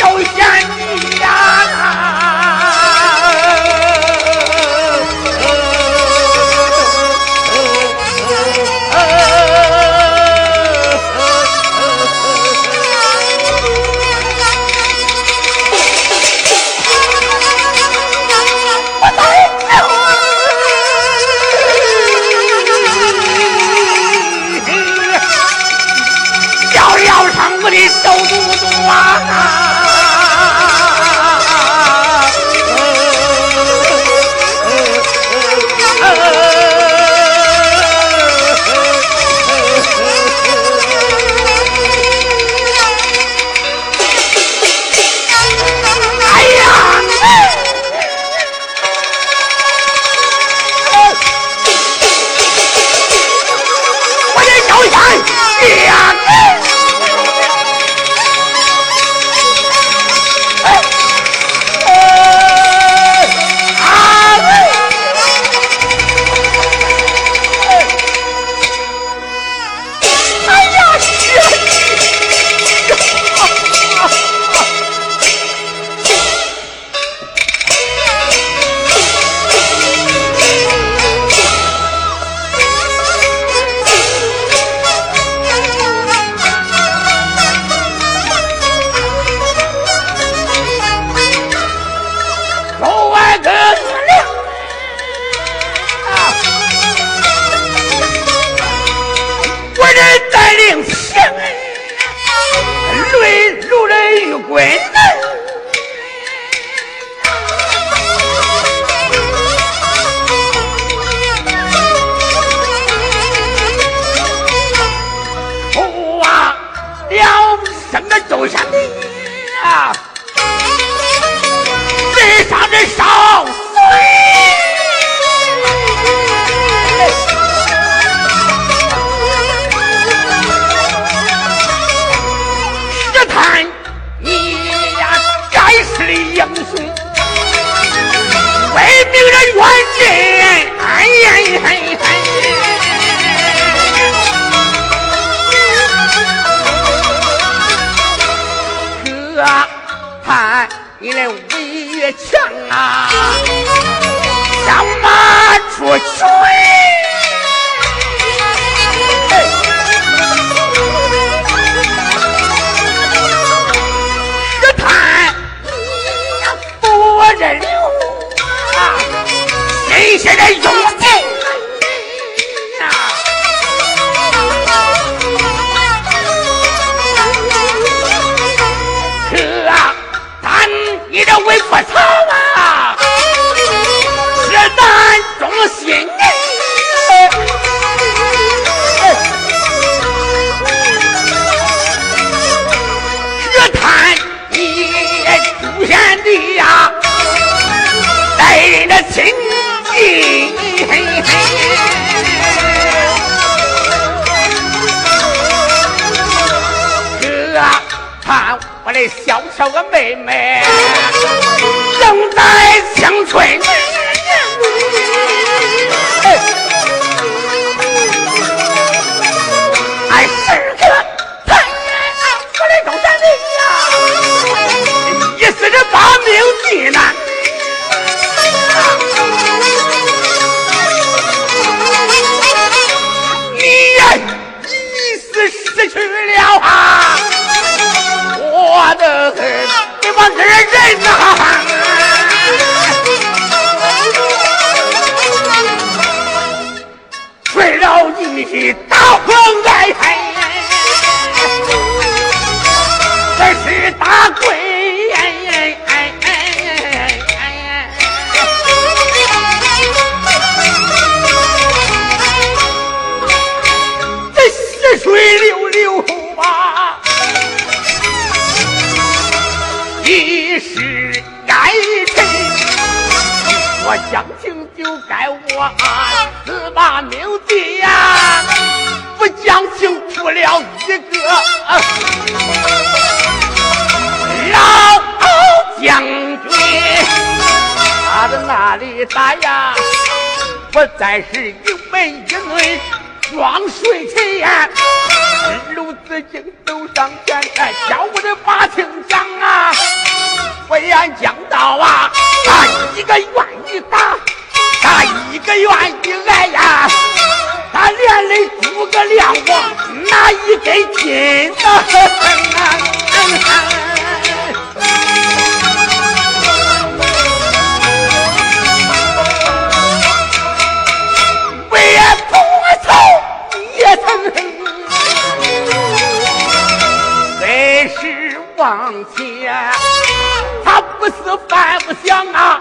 가까울 때 Yeah! 小巧个妹妹，正在青春。疼爱这是大贵水啊你是我将情就该我死把命抵啊不讲情出了一个老将军，他的那里打呀，不再是一门一论。双水前，鲁子敬走上前来，叫我的把情讲啊！我言讲道啊，他一个愿意打，哪一根筋啊？往前，他不是犯不想啊！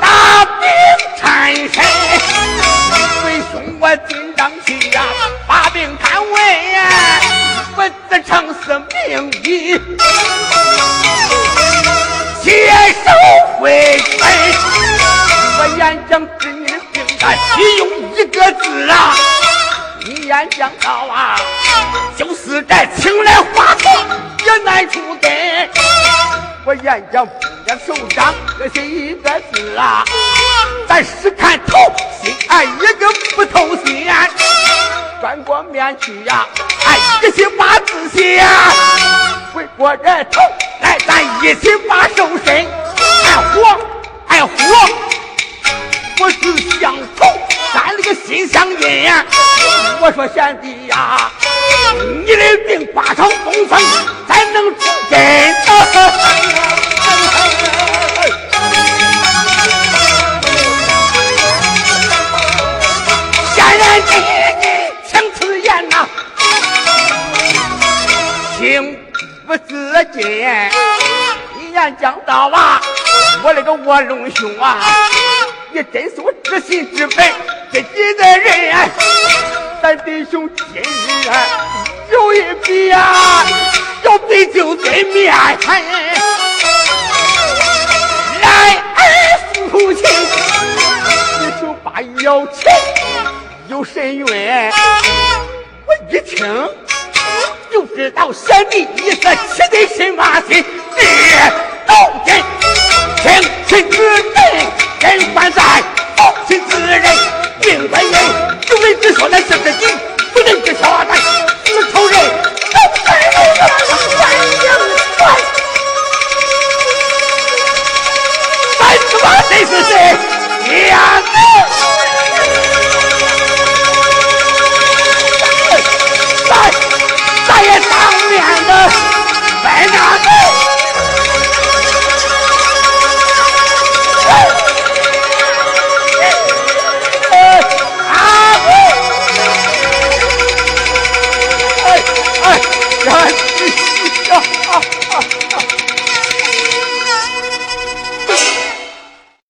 大兵缠身，为兄我呀！把兵看稳呀，我自称是名医，接手回春。我演讲治你的病啊，只用一个字啊！你演讲到啊！就是这青来花错也难出根。我演讲手掌，这是一个字啊。咱是看透，心爱一个不透心。转过面去呀，哎，一起把字写。回过这头来，咱一起把手伸。爱活，爱活，我是相头，咱那个心相印。我说贤弟呀。你的命挂上东风，咱能出根。我那个卧龙兄啊，你真是我知心知肺知己的人。咱弟兄今日有一比呀，要比就对面。来父亲，你手把腰琴有神韵，我一听就知道贤弟你是气得什么心，是斗阵，听亲子人，人还在，父亲之人，命本人。就为只说那是自